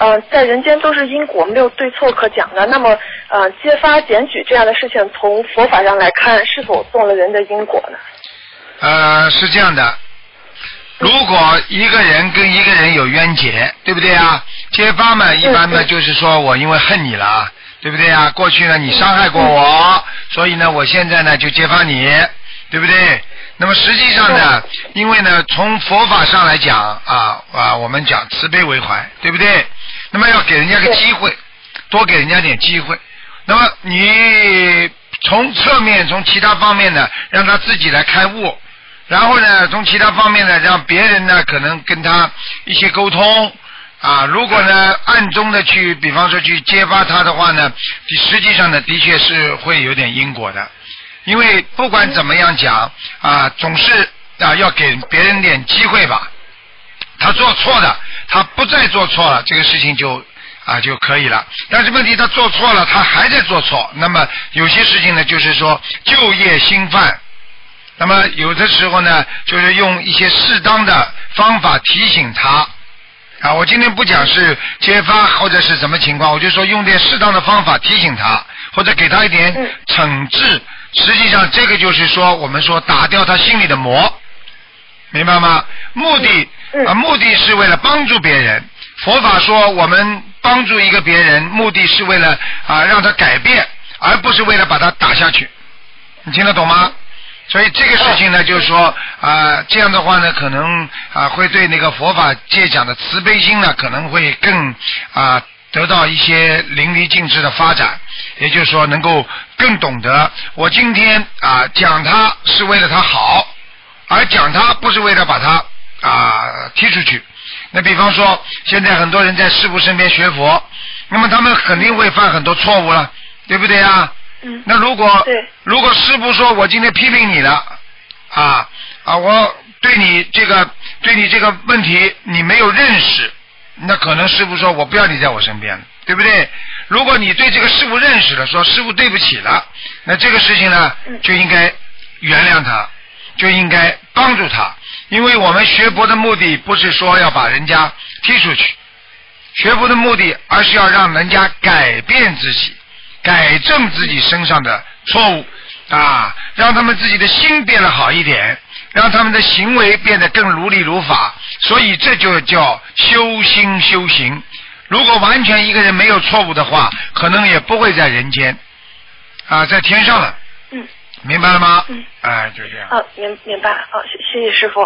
呃，在人间都是因果，没有对错可讲的。那么，呃，揭发检举这样的事情，从佛法上来看，是否动了人的因果呢？呃，是这样的，如果一个人跟一个人有冤结，对不对啊？揭发嘛，一般呢就是说我因为恨你了，对不对啊？过去呢你伤害过我，所以呢我现在呢就揭发你，对不对？那么实际上呢，因为呢从佛法上来讲啊啊，我们讲慈悲为怀，对不对？那么要给人家个机会，多给人家点机会。那么你从侧面从其他方面呢，让他自己来开悟。然后呢，从其他方面呢，让别人呢可能跟他一些沟通啊。如果呢暗中的去，比方说去揭发他的话呢，实际上呢的确是会有点因果的。因为不管怎么样讲啊，总是啊要给别人点机会吧。他做错的，他不再做错了，这个事情就啊就可以了。但是问题他做错了，他还在做错，那么有些事情呢，就是说就业新犯。那么有的时候呢，就是用一些适当的方法提醒他啊。我今天不讲是揭发或者是什么情况，我就说用点适当的方法提醒他，或者给他一点惩治。实际上这个就是说，我们说打掉他心里的魔，明白吗？目的啊，目的是为了帮助别人。佛法说我们帮助一个别人，目的是为了啊让他改变，而不是为了把他打下去。你听得懂吗？所以这个事情呢，就是说啊，这样的话呢，可能啊会对那个佛法界讲的慈悲心呢，可能会更啊得到一些淋漓尽致的发展。也就是说，能够更懂得我今天啊讲他是为了他好，而讲他不是为了把他踢出去。那比方说，现在很多人在师傅身边学佛，那么他们肯定会犯很多错误了，对不对啊？嗯，那如果如果师傅说我今天批评你了，啊啊，我对你这个对你这个问题你没有认识，那可能师傅说我不要你在我身边了，对不对？如果你对这个师傅认识了，说师傅对不起了，那这个事情呢就应该原谅他，就应该帮助他，因为我们学佛的目的不是说要把人家踢出去，学佛的目的而是要让人家改变自己。改正自己身上的错误啊，让他们自己的心变得好一点，让他们的行为变得更如理如法。所以这就叫修心修行。如果完全一个人没有错误的话，可能也不会在人间啊，在天上了。嗯，明白了吗？嗯，哎，就这样。嗯，明明白。啊，谢谢谢师傅。